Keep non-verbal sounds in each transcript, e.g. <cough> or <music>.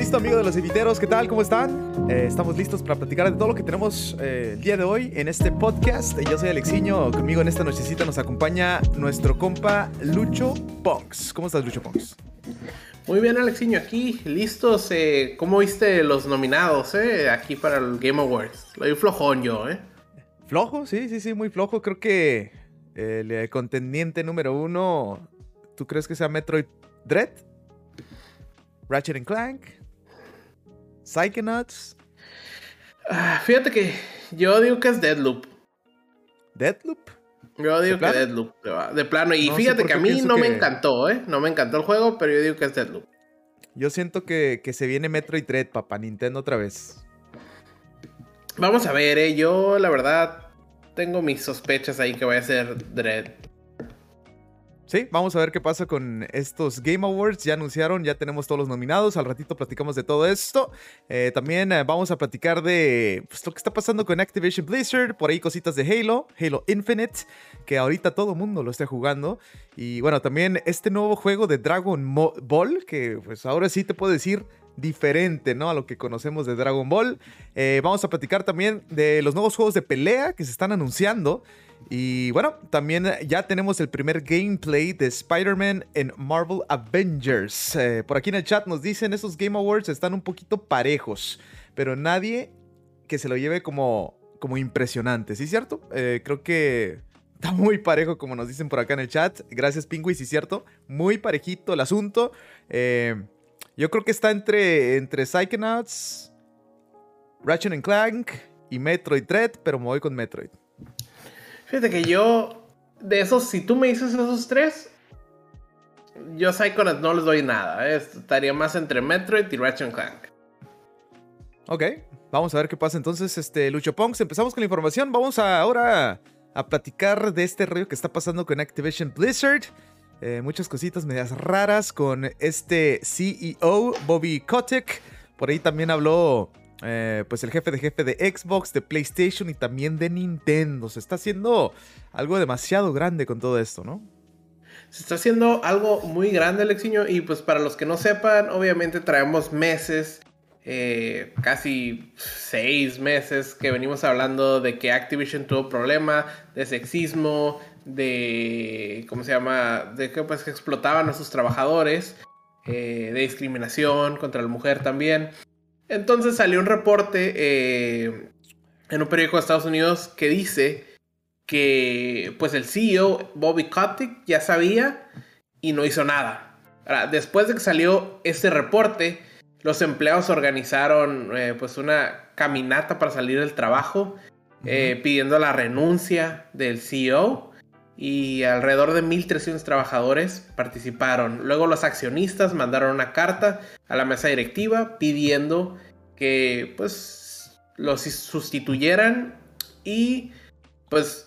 Listo, amigos de los inviteros, ¿qué tal? ¿Cómo están? Eh, estamos listos para platicar de todo lo que tenemos eh, el día de hoy en este podcast. Yo soy Alexiño, conmigo en esta nochecita nos acompaña nuestro compa Lucho Punks. ¿Cómo estás, Lucho Punks? Muy bien, Alexiño, aquí, listos. Eh, ¿Cómo viste los nominados eh, aquí para el Game Awards? Lo vi flojón yo, ¿eh? Flojo, sí, sí, sí, muy flojo. Creo que el contendiente número uno, ¿tú crees que sea Metroid Dread? Ratchet and Clank, Psychonauts. Ah, fíjate que yo digo que es Deadloop. ¿Deadloop? Yo digo que Deadloop, de plano. Y fíjate que a mí no me encantó, ¿eh? No me encantó el juego, pero yo digo que es Deadloop. Yo siento que, que se viene Metroid Dread, papá, Nintendo otra vez. Vamos a ver, ¿eh? Yo, la verdad, tengo mis sospechas ahí que vaya a ser Dread. Sí, vamos a ver qué pasa con estos Game Awards. Ya anunciaron, ya tenemos todos los nominados. Al ratito platicamos de todo esto. Eh, también eh, vamos a platicar de pues, lo que está pasando con Activision Blizzard. Por ahí cositas de Halo, Halo Infinite, que ahorita todo mundo lo está jugando. Y bueno, también este nuevo juego de Dragon Ball, que pues ahora sí te puedo decir diferente, ¿no? A lo que conocemos de Dragon Ball. Eh, vamos a platicar también de los nuevos juegos de pelea que se están anunciando. Y bueno, también ya tenemos el primer gameplay de Spider-Man en Marvel Avengers. Eh, por aquí en el chat nos dicen, esos Game Awards están un poquito parejos, pero nadie que se lo lleve como, como impresionante, ¿sí cierto? Eh, creo que está muy parejo como nos dicen por acá en el chat. Gracias Pingui, sí cierto. Muy parejito el asunto. Eh, yo creo que está entre, entre Psychonauts, Ratchet Clank y Metroid Dread, pero me voy con Metroid. Fíjate que yo, de esos, si tú me dices esos tres, yo Psychonauts no les doy nada. ¿eh? Estaría más entre Metroid y Ratchet Clank. Ok, vamos a ver qué pasa entonces, este Lucho Punks. Empezamos con la información. Vamos ahora a platicar de este rollo que está pasando con Activision Blizzard. Eh, muchas cositas medias raras con este CEO, Bobby Kotick. Por ahí también habló eh, pues el jefe de jefe de Xbox, de PlayStation y también de Nintendo. Se está haciendo algo demasiado grande con todo esto, ¿no? Se está haciendo algo muy grande, Alexiño. Y pues para los que no sepan, obviamente traemos meses, eh, casi seis meses que venimos hablando de que Activision tuvo problema de sexismo, de, ¿cómo se llama? De que pues explotaban a sus trabajadores, eh, de discriminación contra la mujer también. Entonces salió un reporte eh, en un periódico de Estados Unidos que dice que pues el CEO Bobby Kotick ya sabía y no hizo nada. Ahora, después de que salió este reporte, los empleados organizaron eh, pues una caminata para salir del trabajo pidiendo la renuncia del CEO y alrededor de 1.300 trabajadores participaron. Luego los accionistas mandaron una carta a la mesa directiva pidiendo que pues los sustituyeran y pues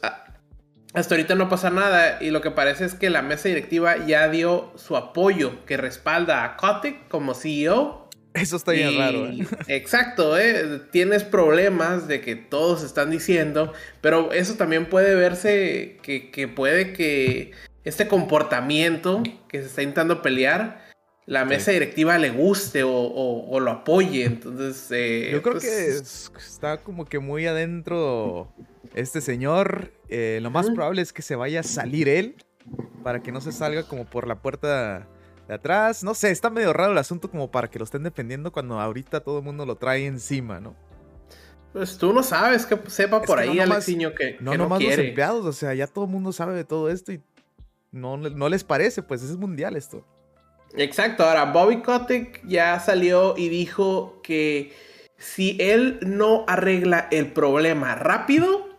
hasta ahorita no pasa nada y lo que parece es que la mesa directiva ya dio su apoyo que respalda a Kotick como CEO eso está bien raro. ¿eh? <laughs> Exacto, ¿eh? tienes problemas de que todos están diciendo, pero eso también puede verse que, puede que este comportamiento que se está intentando pelear, la mesa directiva le guste o, lo apoye. Entonces, eh, yo creo pues, que está como que muy adentro este señor. Eh, lo más probable es que se vaya a salir él para que no se salga como por la puerta de atrás. No sé, está medio raro el asunto como para que lo estén defendiendo cuando ahorita todo el mundo lo trae encima, ¿no? Pues tú no sabes que sepa por ahí, no Alexiño, que, no, no nomás los empleados, o sea, ya todo el mundo sabe de todo esto y no, no les parece, pues es mundial esto. Exacto, ahora Bobby Kotick ya salió y dijo que si él no arregla el problema rápido,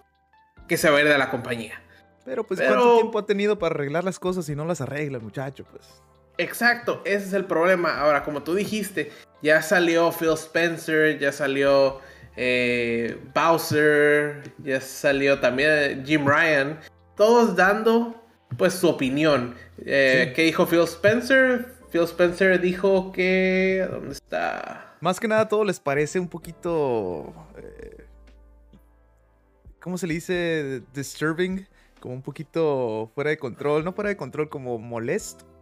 que se va a ir de la compañía. Pero pues ¿cuánto tiempo ha tenido para arreglar las cosas si no las arregla el muchacho? Pues. Exacto, ese es el problema. Ahora, como tú dijiste, ya salió Phil Spencer, ya salió eh, Bowser, ya salió también Jim Ryan, todos dando pues su opinión. Eh, ¿Qué dijo Phil Spencer? Phil Spencer dijo que... ¿Dónde está? Más que nada todo les parece un poquito... Eh, ¿Cómo se le dice? Disturbing. Como un poquito fuera de control. No fuera de control, como molesto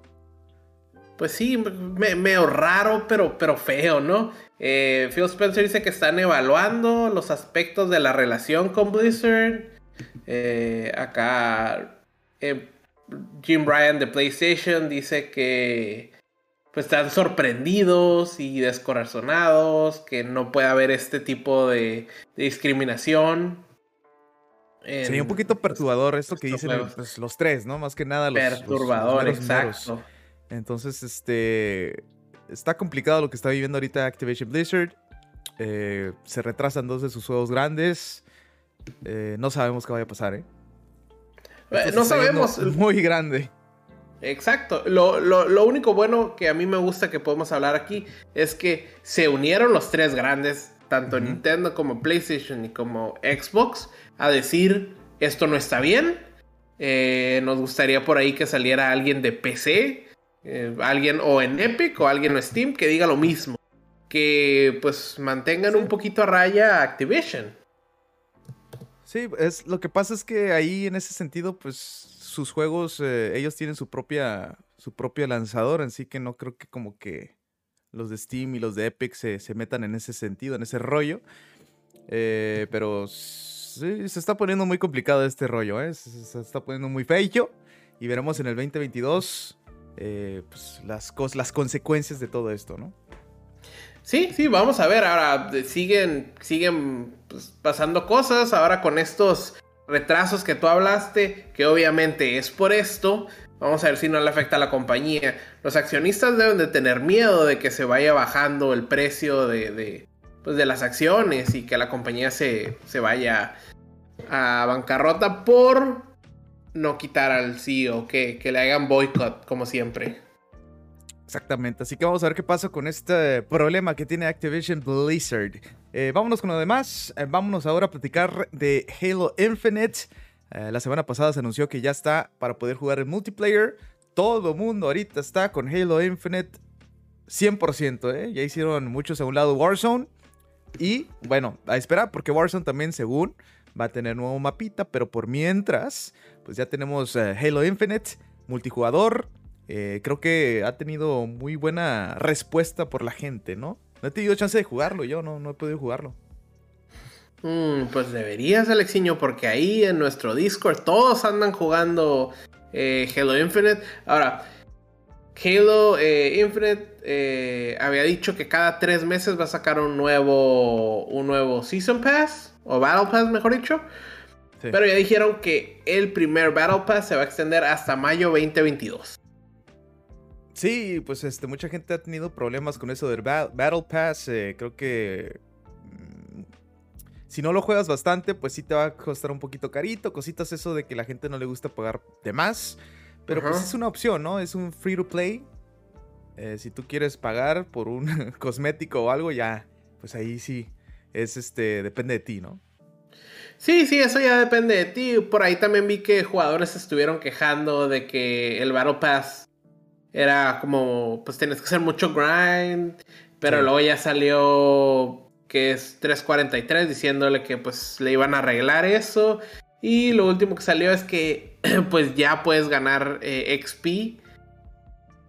pues sí, medio raro, pero, pero feo, ¿no? Eh, Phil Spencer dice que están evaluando los aspectos de la relación con Blizzard. Eh, acá eh, Jim Ryan de PlayStation dice que pues están sorprendidos y descorazonados, que no puede haber este tipo de, discriminación. Sería un poquito perturbador esto que dicen pues, los tres, ¿no? Más que nada los. Perturbador, exacto. Entonces, este. Está complicado lo que está viviendo ahorita Activation Blizzard. Eh, se retrasan dos de sus juegos grandes. Eh, no sabemos qué vaya a pasar, ¿eh? eh no sabemos. <laughs> Muy grande. Exacto. Lo, único bueno que a mí me gusta que podemos hablar aquí es que se unieron los tres grandes, tanto Nintendo como PlayStation y como Xbox, a decir esto no está bien. Eh, nos gustaría por ahí que saliera alguien de PC, eh, alguien o en Epic o alguien en Steam que diga lo mismo. Que pues mantengan un poquito a raya Activision. Sí, es, lo que pasa es que ahí en ese sentido, pues sus juegos, eh, ellos tienen su propia, su propia lanzador, así que no creo que como que los de Steam y los de Epic se, metan en ese sentido, en ese rollo. Eh, pero sí, se está poniendo muy complicado este rollo, ¿eh? se, está poniendo muy feo. Y veremos en el 2022 eh, pues, las, las consecuencias de todo esto, ¿no? Sí, sí, vamos a ver. Ahora siguen, siguen pues, pasando cosas. Ahora con estos retrasos que tú hablaste, que obviamente es por esto, vamos a ver si no le afecta a la compañía. Los accionistas deben de tener miedo de que se vaya bajando el precio de, pues de las acciones y que la compañía se, se vaya a bancarrota por no quitar al CEO, que, que le hagan boicot como siempre. Exactamente, así que vamos a ver qué pasa con este problema que tiene Activision Blizzard. Eh, vámonos con lo demás, eh, vámonos ahora a platicar de Halo Infinite. Eh, la semana pasada se anunció que ya está para poder jugar en multiplayer. Todo mundo ahorita está con Halo Infinite 100%, Ya hicieron muchos a un lado Warzone. Y bueno, a esperar porque Warzone también según va a tener nuevo mapita, pero por mientras, pues ya tenemos Halo Infinite, multijugador, eh, creo que ha tenido muy buena respuesta por la gente, ¿no? No he tenido chance de jugarlo, yo no, no he podido jugarlo. Mm, pues deberías, Alexiño, porque ahí en nuestro Discord todos andan jugando eh, Halo Infinite. Ahora, Halo eh, Infinite había dicho que cada tres meses va a sacar un nuevo, un nuevo Season Pass, o Battle Pass, mejor dicho. Pero ya dijeron que el primer Battle Pass se va a extender hasta mayo 2022. Sí, pues este, mucha gente ha tenido problemas con eso del Battle Pass. Eh, creo que mm, si no lo juegas bastante, pues sí te va a costar un poquito carito. Cositas eso de que la gente no le gusta pagar de más. Pero pues es una opción, ¿no? Es un free to play. Eh, si tú quieres pagar por un <laughs> cosmético o algo, ya, pues ahí sí, es este, depende de ti, ¿no? Sí, sí, eso ya depende de ti. Por ahí también vi que jugadores estuvieron quejando de que el Battle Pass era como, pues tienes que hacer mucho grind, pero luego ya salió que es 343 diciéndole que pues le iban a arreglar eso. Y lo último que salió es que <clears throat> pues ya puedes ganar eh, XP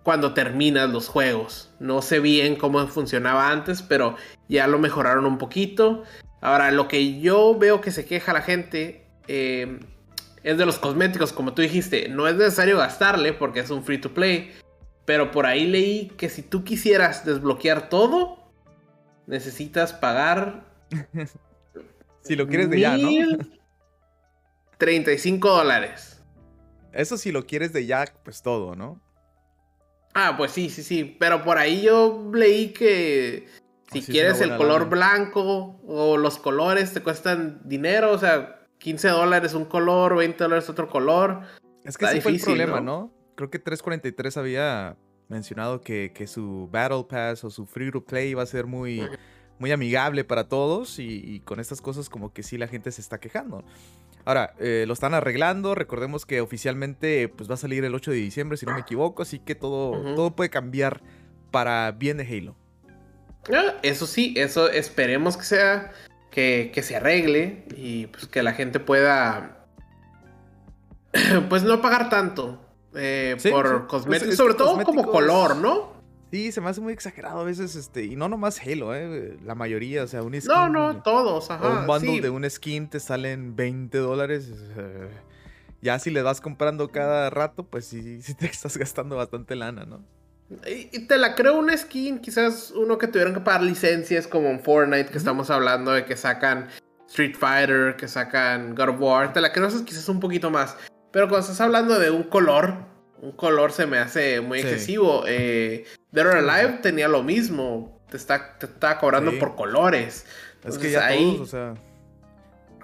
cuando terminas los juegos. No sé bien cómo funcionaba antes, pero ya lo mejoraron un poquito. Ahora, lo que yo veo que se queja la gente eh, es de los cosméticos, como tú dijiste. No es necesario gastarle porque es un free to play. Pero por ahí leí que si tú quisieras desbloquear todo, necesitas pagar. <laughs> si lo quieres de ya, ¿no? 35 dólares. Eso si lo quieres de ya, pues todo, ¿no? Ah, pues sí, sí, sí. Pero por ahí yo leí que si quieres el color blanco o los colores te cuestan dinero, o sea, 15 dólares un color, 20 dólares otro color. Es que ese fue el problema, ¿no? creo que 343 había mencionado que, su Battle Pass o su Free to Play iba a ser muy, muy amigable para todos y, con estas cosas como que sí la gente se está quejando. Ahora, eh, lo están arreglando, recordemos que oficialmente pues va a salir el 8 de diciembre si no me equivoco, así que todo, todo puede cambiar para bien de Halo. Ah, eso sí, eso esperemos que sea, que, que se arregle y pues que la gente pueda <clears throat> pues no pagar tanto eh, por cosméticos, sobre todo como color, ¿no? Sí, se me hace muy exagerado a veces, este, y no nomás Halo, eh, la mayoría, o sea, un skin. No, no, todos, ajá. un bundle de un skin te salen 20 dólares. Eh, ya si le vas comprando cada rato, pues sí, <laughs> sí te estás gastando bastante lana, ¿no? Y te la creo una skin, quizás uno que tuvieron que pagar licencias como en Fortnite, que estamos hablando de que sacan Street Fighter, que sacan God of War, te la creo quizás un poquito más. Pero cuando estás hablando de un color, un color se me hace muy excesivo. Eh, Dead or Alive tenía lo mismo, te está, te está cobrando por colores. es que ya ahí, todos, o sea...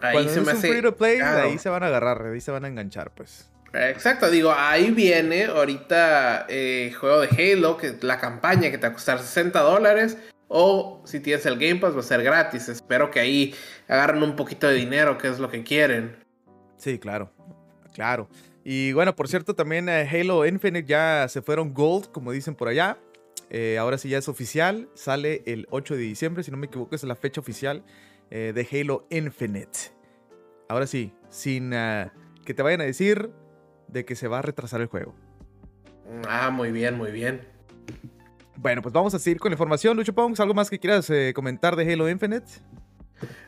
Ahí se me hace... Free to play, ahí se van a agarrar, ahí se van a enganchar, pues. Exacto, digo, ahí viene ahorita eh, juego de Halo, que la campaña que te va a costar 60 dólares. O si tienes el Game Pass va a ser gratis. Espero que ahí agarren un poquito de dinero, que es lo que quieren. Sí, claro, claro. Y bueno, por cierto, también eh, Halo Infinite ya se fueron gold, como dicen por allá. Eh, ahora sí ya es oficial. Sale el 8 de diciembre, si no me equivoco, es la fecha oficial de Halo Infinite. Ahora sí, sin que te vayan a decir de que se va a retrasar el juego. Ah, muy bien, muy bien. Bueno, pues vamos a seguir con la información. Lucho Pongs, ¿algo más que quieras eh, comentar de Halo Infinite?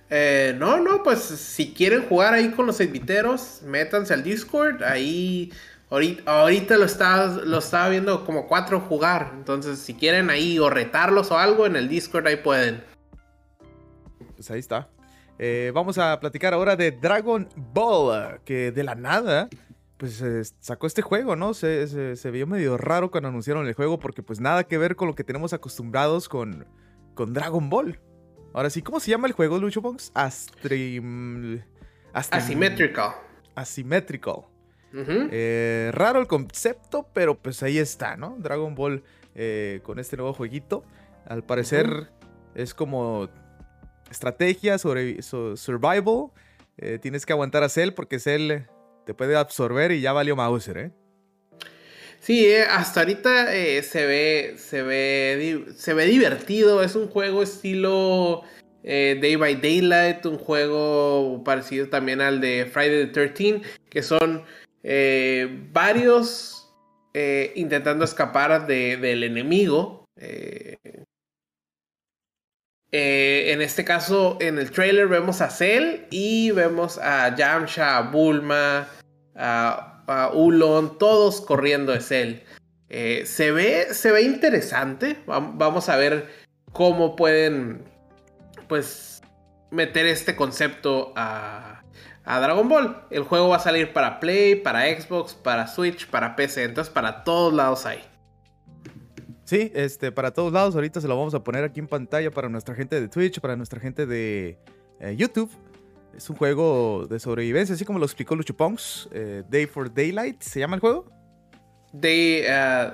Eh, no, no, pues si quieren jugar ahí con los inviteros, métanse al Discord. Ahí ahorita, lo, estaba, lo estaba viendo como cuatro jugar. Entonces, si quieren ahí o retarlos o algo en el Discord, ahí pueden. Pues ahí está. Eh, vamos a platicar ahora de Dragon Ball, que de la nada pues sacó este juego, ¿no? Se, se, vio medio raro cuando anunciaron el juego porque pues nada que ver con lo que tenemos acostumbrados con, con Dragon Ball. Ahora sí, ¿cómo se llama el juego, Lucho Box? Astrim... Asymmetrical. Asymmetrical. Eh, raro el concepto, pero pues ahí está, ¿no? Dragon Ball eh, con este nuevo jueguito. Al parecer es como estrategia sobre survival. Eh, tienes que aguantar a Cell porque Cell te puede absorber y ya valió Mauser, ¿eh? Sí, eh, hasta ahorita eh, se, ve, se, ve, se ve divertido. Es un juego estilo eh, Day by Daylight, un juego parecido también al de Friday the 13, que son varios intentando escapar del enemigo. en este caso, en el trailer vemos a Cell y vemos a Yamcha, a Bulma, a, Ulon, todos corriendo es él. Eh, se, ve, se ve interesante. Vamos a ver cómo pueden, pues, meter este concepto a, a Dragon Ball. El juego va a salir para Play, para Xbox, para Switch, para PC. Entonces, para todos lados hay. Sí, este, para todos lados. Ahorita se lo vamos a poner aquí en pantalla para nuestra gente de Twitch, para nuestra gente de eh, YouTube. Es un juego de sobrevivencia, así como lo explicó Lucho. Eh, Day for Daylight, ¿se llama el juego? Day. Uh,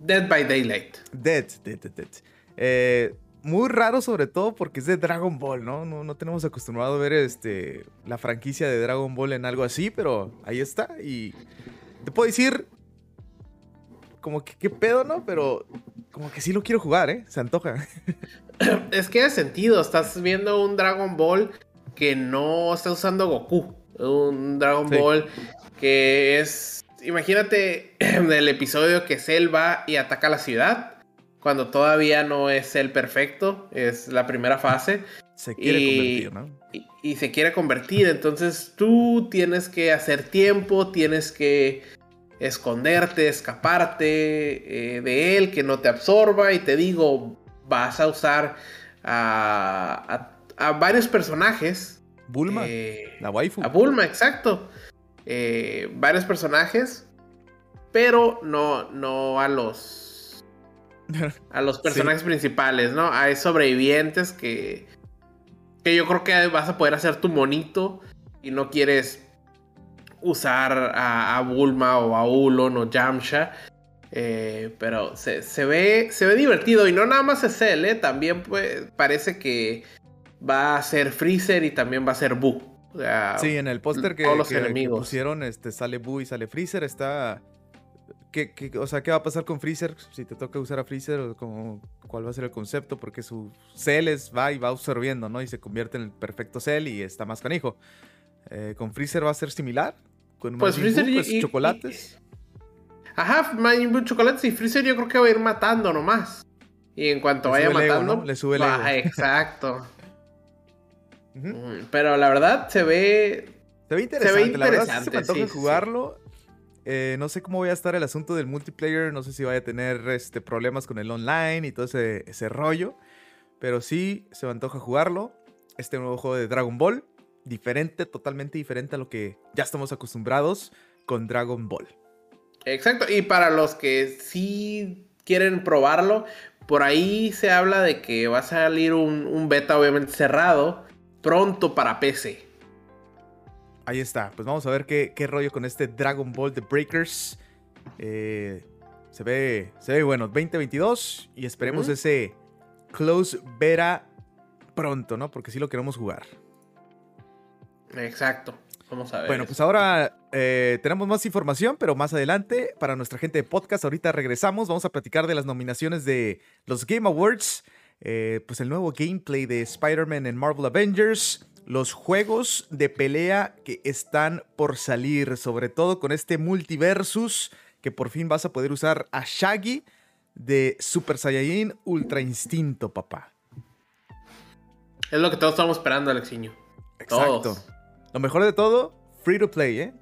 Dead by Daylight. Dead, Dead, Dead, Dead. Eh, muy raro, sobre todo porque es de Dragon Ball, ¿no? No, no tenemos acostumbrado a ver este, la franquicia de Dragon Ball en algo así, pero ahí está. Y te puedo decir, como que qué pedo, ¿no? Pero como que sí lo quiero jugar, ¿eh? Se antoja. <laughs> <clears throat> es que hace sentido. Estás viendo un Dragon Ball que no está usando Goku. Un Dragon Ball que es. Imagínate <clears throat> el episodio que Cell va y ataca la ciudad. Cuando todavía no es el perfecto. Es la primera fase. Se quiere convertir, ¿no? y se quiere convertir. Entonces tú tienes que hacer tiempo. Tienes que esconderte, escaparte eh, de él, que no te absorba y te digo, vas a usar a, varios personajes. Bulma, eh, la waifu. A Bulma, exacto. Eh, varios personajes, pero no, no a los <laughs> a los personajes principales, ¿no? Hay sobrevivientes que que yo creo que vas a poder hacer tu monito y no quieres usar a, Bulma o a Ulon o Yamcha. Eh, pero se, ve, se ve divertido y no nada más es él, ¿eh? también pues, parece que va a ser Freezer y también va a ser Boo. sí, en el póster que, los enemigos. pusieron este, sale Boo y sale Freezer. Está. ¿Qué, o sea, ¿qué va a pasar con Freezer? Si te toca usar a Freezer, como, ¿cuál va a ser el concepto? Porque su Cell va y va absorbiendo, ¿no? Y se convierte en el perfecto Cell y está más canijo. Eh, ¿Con Freezer va a ser similar? con Pues Freezer y- pues, y- chocolates. Ajá, Majin Buu chocolates y Freezer yo creo que va a ir matando nomás. Y en cuanto Le vaya el ego, matando. ¿no? Le sube el baja, ego. <laughs> exacto. <laughs> Pero la verdad se ve. Se ve interesante, la verdad sí se me antoja sí, sí, sí. jugarlo. Eh, no sé cómo voy a estar el asunto del multiplayer, no sé si vaya a tener este, problemas con el online y todo ese, ese rollo. Pero sí se me antoja jugarlo. Este nuevo juego de Dragon Ball. Diferente, totalmente diferente a lo que ya estamos acostumbrados con Dragon Ball. Exacto. Y para los que sí quieren probarlo, por ahí se habla de que va a salir un, un beta, obviamente cerrado, pronto para PC. Ahí está, pues vamos a ver qué, qué rollo con este Dragon Ball The Breakers. Eh, se, ve, se ve bueno, 2022 y esperemos ese close beta pronto, ¿no? Porque sí lo queremos jugar. Exacto. Vamos a ver. Bueno, pues ahora eh, tenemos más información, pero más adelante, para nuestra gente de podcast, ahorita regresamos, vamos a platicar de las nominaciones de los Game Awards, eh, pues el nuevo gameplay de Spider-Man en Marvel Avengers, los juegos de pelea que están por salir, sobre todo con este multiversus, que por fin vas a poder usar a Shaggy de Super Saiyajin Ultra Instinto, papá. Es lo que todos estamos esperando, Alexiño. Exacto. Todos. Lo mejor de todo, free to play, ¿eh?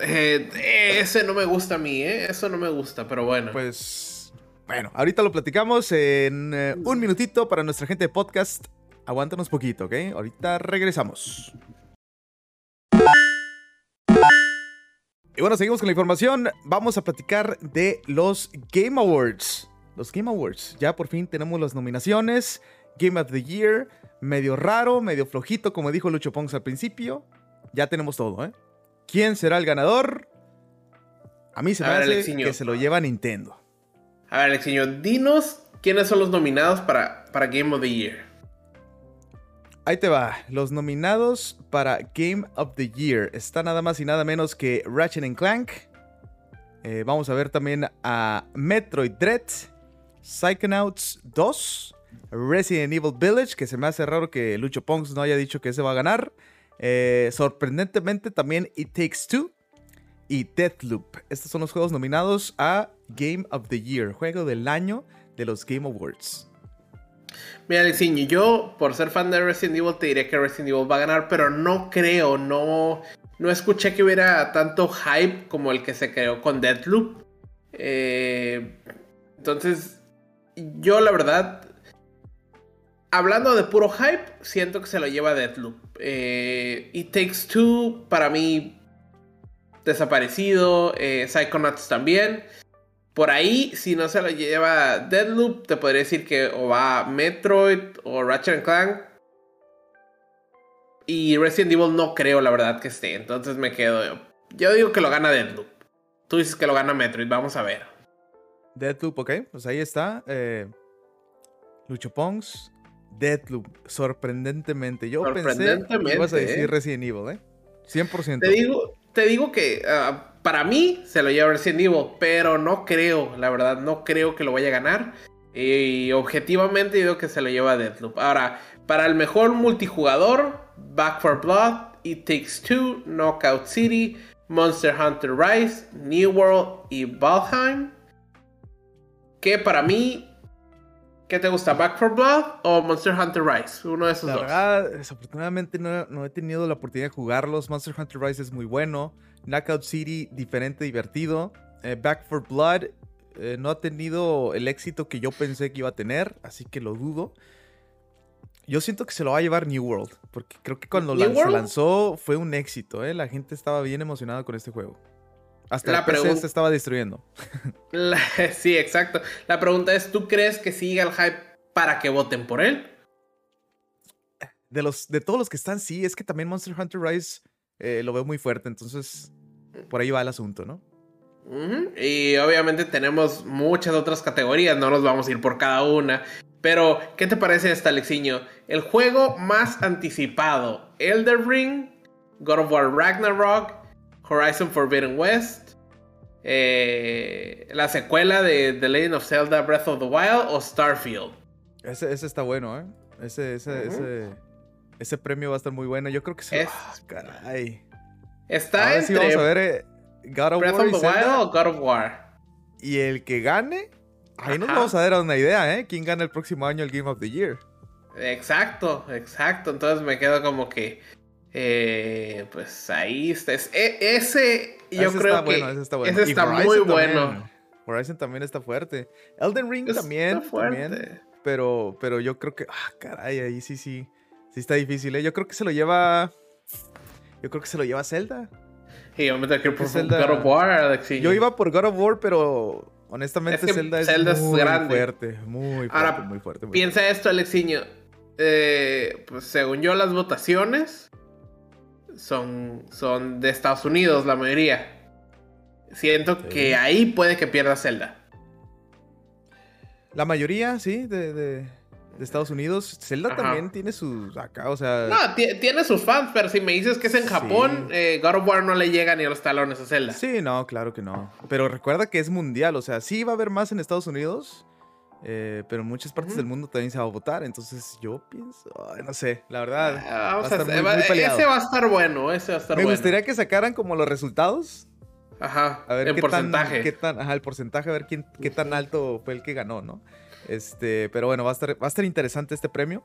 Eh, ese no me gusta a mí, ¿eh? Eso no me gusta, pero bueno. Pues bueno, ahorita lo platicamos en eh, un minutito para nuestra gente de podcast. Aguántanos poquito, ¿ok? Ahorita regresamos. Y bueno, seguimos con la información. Vamos a platicar de los Game Awards. Los Game Awards. Ya por fin tenemos las nominaciones. Game of the Year. Medio raro, medio flojito, como dijo Lucho Pongs al principio. Ya tenemos todo, ¿eh? ¿Quién será el ganador? A mí se A me ver, hace Alexiño. que se lo lleva Nintendo. A ver, Alexiño, dinos quiénes son los nominados para, para Game of the Year. Ahí te va. Los nominados para Game of the Year está nada más y nada menos que Ratchet Clank. Eh, vamos a ver también a Metroid Dread, Psychonauts 2, Resident Evil Village, que se me hace raro que Lucho Ponks no haya dicho que ese va a ganar. Eh, sorprendentemente también It Takes Two y Deathloop. Estos son los juegos nominados a Game of the Year, juego del año de los Game Awards. Mira, Alexiño, yo por ser fan de Resident Evil te diría que Resident Evil va a ganar, pero no creo, no, no escuché que hubiera tanto hype como el que se creó con Deathloop. Eh, entonces, yo la verdad, hablando de puro hype, siento que se lo lleva Deathloop. Eh, It Takes Two, para mí, desaparecido. Eh, Psychonauts también. Por ahí, si no se lo lleva Deadloop, te podría decir que o va Metroid o Ratchet Clank. Y Resident Evil no creo, la verdad, que esté. Entonces me quedo. Yo digo que lo gana Deadloop. Tú dices que lo gana Metroid. Vamos a ver. Deadloop, ok, pues ahí está. eh, Lucho Pongs, Deadloop, sorprendentemente. Yo pensé que ibas a decir ¿eh? Resident Evil, ¿eh? 100%. Te digo, te digo que ah, para mí se lo lleva Resident Evil, pero no creo, la verdad, no creo que lo vaya a ganar. Y objetivamente digo que se lo lleva Deathloop. Ahora, para el mejor multijugador, Back for Blood, It Takes Two, Knockout City, Monster Hunter Rise, New World y Valheim. Que para mí, ¿qué te gusta? ¿Back for Blood o Monster Hunter Rise? Uno de esos La dos. verdad, desafortunadamente no, no he tenido la oportunidad de jugarlos. Monster Hunter Rise es muy bueno. Knockout City, diferente, divertido. Eh, Back for Blood eh, no ha tenido el éxito que yo pensé que iba a tener, así que lo dudo. Yo siento que se lo va a llevar New World, porque creo que cuando ¿New lan- se lanzó fue un éxito, ¿eh? La gente estaba bien emocionada con este juego. Hasta La la PC se estaba destruyendo. <laughs> La- sí, exacto. La pregunta es, ¿tú crees que siga el hype para que voten por él? De, los, de todos los que están, sí, es que también Monster Hunter Rise eh, lo veo muy fuerte, entonces por ahí va el asunto, ¿no? Y obviamente tenemos muchas otras categorías, no nos vamos a ir por cada una. Pero, ¿qué te parece esta, Alexiño? El juego más anticipado: Elder Ring, God of War Ragnarok, Horizon Forbidden West, eh, la secuela de The Legend of Zelda Breath of the Wild o Starfield. Ese, ese está bueno, ¿eh? Ese, ese, ese, ese premio va a estar muy bueno. Yo creo que se... Es- Ah, caray. Está entre vamos a ver eh, God of Breath War of the Wild o God of War. Y el que gane, ahí nos Ajá. vamos a dar una idea, ¿eh? ¿Quién gana el próximo año el Game of the Year? Exacto, exacto. Entonces me quedo como que. Eh, pues ahí está. Es- e- ese, yo Ese creo está que. bueno, ese está bueno. ese está muy también. bueno. Horizon también está fuerte. Elden Ring Está también, fuerte. también. Pero, pero yo creo que. Ah, caray, ahí sí, sí. Sí está difícil, ¿eh? Yo creo que se lo lleva. Yo creo que se lo lleva Zelda. Y yo me tengo que ir por Zelda- God of War, Alexi. Yo iba por God of War, pero honestamente Es que Zelda es Zelda es muy grande. fuerte. Muy fuerte, Ahora, muy fuerte. muy Piensa esto, Alexiño. Eh, pues según yo, las votaciones son, son de Estados Unidos, la mayoría. Siento Sí. que ahí puede que pierda Zelda. La mayoría, sí, de, de- de Estados Unidos. Zelda Ajá. también tiene sus. Acá, o sea. No, ti- tiene sus fans, pero si me dices que es en Sí. Japón, eh, God of War no le llega ni a los talones a Zelda. Sí, no, claro que no. Pero recuerda que es mundial, o sea, sí va a haber más en Estados Unidos, eh, pero en muchas partes del mundo también se va a votar. Entonces yo pienso, ay, no sé, la verdad. Ah, vamos va a a estar muy- va- peleado. ese va a estar bueno, ese va a estar Me bueno. gustaría que sacaran como los resultados. Ajá, A ver en qué porcentaje. tan, qué tan, ajá, el porcentaje, a ver quién, qué tan alto fue el que ganó, ¿no? Este, pero bueno, va a estar, va a estar interesante este premio.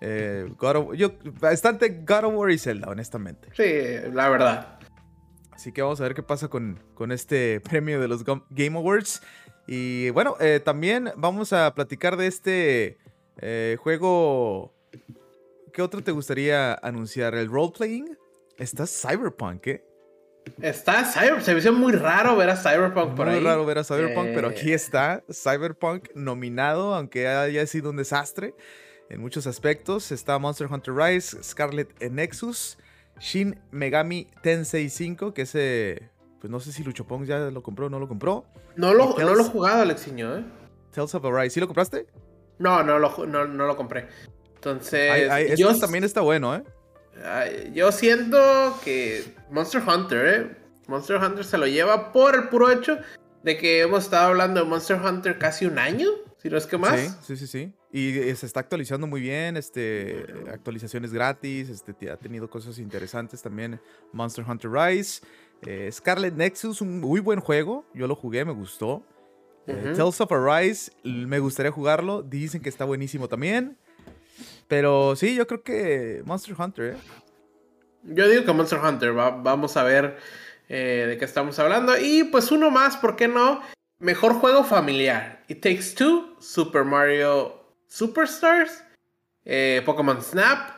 Eh, <laughs> God of- yo, bastante God of War y Zelda, honestamente. Sí, la verdad. Así que vamos a ver qué pasa con, con este <laughs> premio de los Game Awards. Y bueno, eh, también vamos a platicar de este eh, juego. ¿Qué otro te gustaría anunciar? ¿El role-playing? Está Cyberpunk, ¿eh? Está Cyber, se me hizo muy raro ver a Cyberpunk por Muy ahí. raro ver a Cyberpunk, pero Eh, aquí está Cyberpunk nominado, aunque haya sido un desastre en muchos aspectos. Está Monster Hunter Rise, Scarlet Nexus, Shin Megami Tensei 5, que ese, pues no sé si Luchopong ya lo compró o no lo compró. No lo, ¿Y no lo he jugado, Alexiño, ¿eh? Tales of Arise, ¿sí lo compraste? No, no lo, no, no lo compré. Entonces, Ay, ay, este yo, también está bueno, ¿eh? ay, yo siento que Monster Hunter, ¿eh? Monster Hunter se lo lleva por el puro hecho de que hemos estado hablando de Monster Hunter casi un año, si no es que más. Sí, sí, sí, sí. Y eh, se está actualizando muy bien, este, actualizaciones gratis, este, ha tenido cosas interesantes también Monster Hunter Rise. Eh, Scarlet Nexus, un muy buen juego, yo lo jugué, me gustó. Eh, Ujú. Tales of Arise, me gustaría jugarlo, dicen que está buenísimo también. Pero sí, yo creo que Monster Hunter, ¿eh? Yo digo que Monster Hunter, va- vamos a ver eh, de qué estamos hablando. Y pues uno más, ¿por qué no? Mejor juego familiar. It Takes Two, Super Mario Superstars, eh, Pokémon Snap,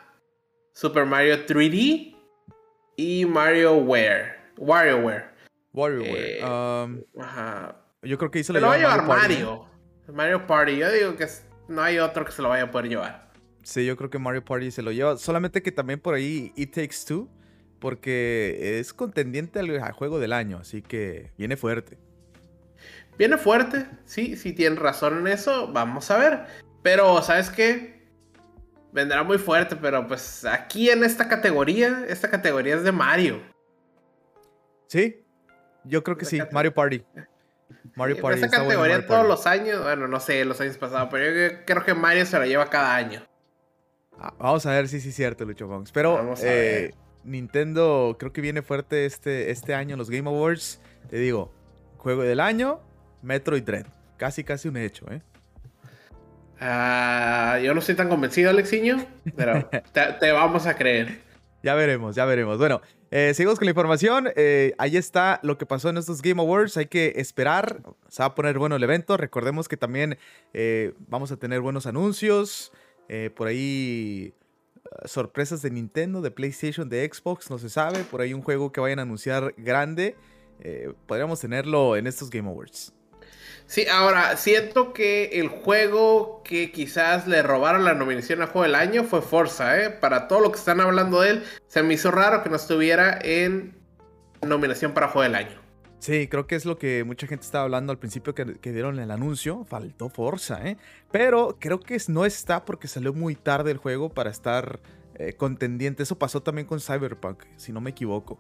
Super Mario 3D y Mario Wear. WarioWare. WarioWare. Eh, um, Ajá. yo creo que ahí se Se lo, va a lleva llevar Party. Mario. Mario Party. Yo digo que no hay otro que se lo vaya a poder llevar. Sí, yo creo que Mario Party se lo lleva. Solamente que también por ahí It Takes Two, porque es contendiente al, al juego del año, así que viene fuerte. Viene fuerte, sí, sí tienen razón en eso, vamos a ver. Pero, ¿sabes qué? Vendrá muy fuerte, pero pues aquí en esta categoría, esta categoría es de Mario. Sí, yo creo que sí, Mario Party. Mario Sí, Party. bueno categoría Mario todos Party. los años, bueno, no sé, los años pasados, pero yo creo que Mario se lo lleva cada año. Ah, vamos a ver si sí es cierto, Lucho Bongs. Pero eh. Nintendo creo que viene fuerte este, este año en los Game Awards. Te digo, juego del año, Metroid Dread. Casi, casi un hecho, ¿eh? Ah, yo no estoy tan convencido, Alexiño, pero <laughs> te, te vamos a creer. Ya veremos, ya veremos. Bueno, eh, seguimos con la información. Eh, ahí está lo que pasó en estos Game Awards. Hay que esperar. Se va a poner bueno el evento. Recordemos que también eh, vamos a tener buenos anuncios. por ahí eh, sorpresas de Nintendo, de PlayStation, de Xbox, no se sabe. Por ahí un juego que vayan a anunciar grande. podríamos tenerlo en estos Game Awards. Sí, ahora, siento que el juego que quizás le robaron la nominación a Juego del Año fue Forza, ¿eh? Para todo lo que están hablando de él, se me hizo raro que no estuviera en nominación para Juego del Año. Sí, creo que es lo que mucha gente estaba hablando al principio que, que dieron el anuncio. Faltó Forza, ¿eh? Pero creo que no está porque salió muy tarde el juego para estar eh, contendiente. Eso pasó también con Cyberpunk, si no me equivoco.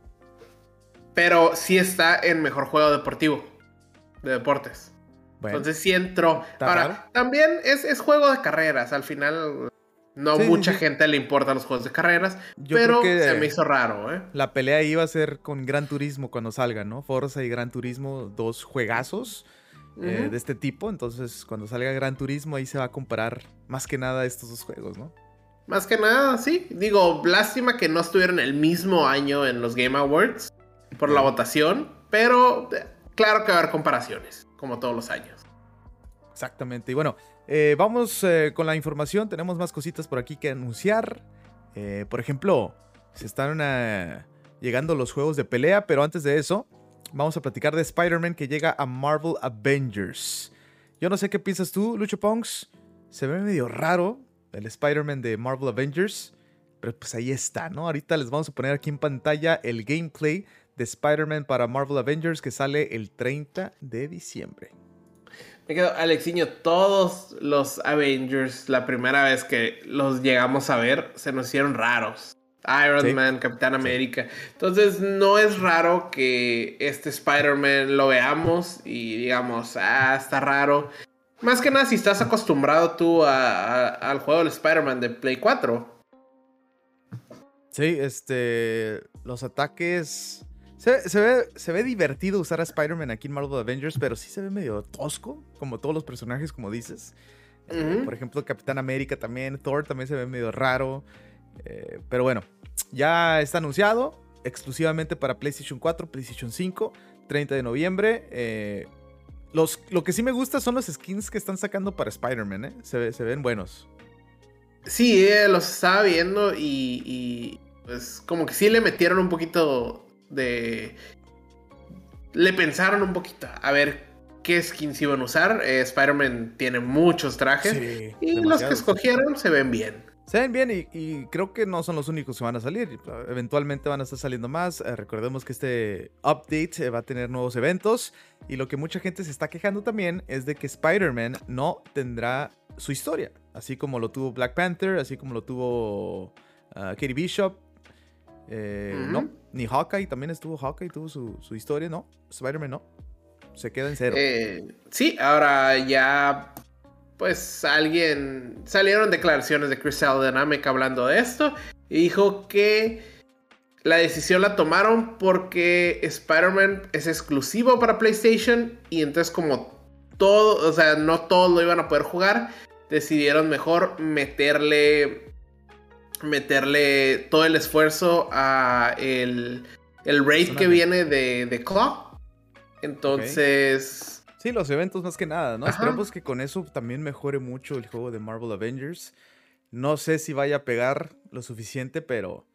Pero sí está en Mejor Juego Deportivo, de deportes. Bueno, Entonces sí entró. Ahora, también es, es juego de carreras, al final No mucha gente le importa los juegos de carreras, pero se me hizo raro, ¿eh? La pelea iba a ser con Gran Turismo cuando salga, ¿no? Forza y Gran Turismo, dos juegazos eh, de este tipo. Entonces, cuando salga Gran Turismo, ahí se va a comparar más que nada estos dos juegos, ¿no? Más que nada, sí. Digo, lástima que no estuvieron el mismo año en los Game Awards por la votación, pero eh, claro que va a haber comparaciones, como todos los años. Exactamente. Y bueno, eh, vamos eh, con la información. Tenemos más cositas por aquí que anunciar. por ejemplo, se están llegando los juegos de pelea, pero antes de eso, vamos a platicar de Spider-Man que llega a Marvel Avengers. Yo no sé qué piensas tú, Lucho Ponks. Se ve medio raro el Spider-Man de Marvel Avengers. Pero pues ahí está, ¿no? Ahorita les vamos a poner aquí en pantalla el gameplay de Spider-Man para Marvel Avengers que sale el 30 de diciembre. Me quedo, Alexiño, todos los Avengers, la primera vez que los llegamos a ver, se nos hicieron raros. Iron Man, Capitán América. Entonces no es raro que este Spider-Man lo veamos y digamos, ah, está raro. Más que nada si estás acostumbrado tú al juego del Spider-Man de Play 4. Sí, este. Los ataques. Se, ve, se ve divertido usar a Spider-Man aquí en Marvel Avengers, pero sí se ve medio tosco, como todos los personajes, como dices. Eh, por ejemplo, Capitán América también, Thor también se ve medio raro. Eh, pero bueno, ya está anunciado exclusivamente para PlayStation 4, PlayStation 5, 30 de noviembre. Eh, lo que sí me gusta son los skins que están sacando para Spider-Man, ¿eh? se, se, ven buenos. Sí, eh, los estaba viendo y, pues como que sí le metieron un poquito de... Le pensaron un poquito a ver qué skins iban a usar. Eh, Spider-Man tiene muchos trajes y los que escogieron se ven bien. Se ven bien y, creo que no son los únicos que van a salir. Eventualmente van a estar saliendo más. Eh, recordemos que este update eh, va a tener nuevos eventos. Y lo que mucha gente se está quejando también es de que Spider-Man no tendrá su historia. Así como lo tuvo Black Panther, así como lo tuvo ah, Katie Bishop. Eh, no, ni Hawkeye, también estuvo Hawkeye, tuvo su, su historia, ¿no? Spider-Man no. Se queda en cero. sí, ahora ya pues alguien salieron declaraciones de Crystal Dynamic hablando de esto y dijo que la decisión la tomaron porque Spider-Man es exclusivo para PlayStation y entonces como todo, o sea, no todos lo iban a poder jugar, decidieron mejor meterle meterle todo el esfuerzo a el, el raid que viene de, de Claw. Entonces... Sí, los eventos más que nada, ¿no? Esperemos que con eso también mejore mucho el juego de Marvel Avengers. No sé si vaya a pegar lo suficiente, pero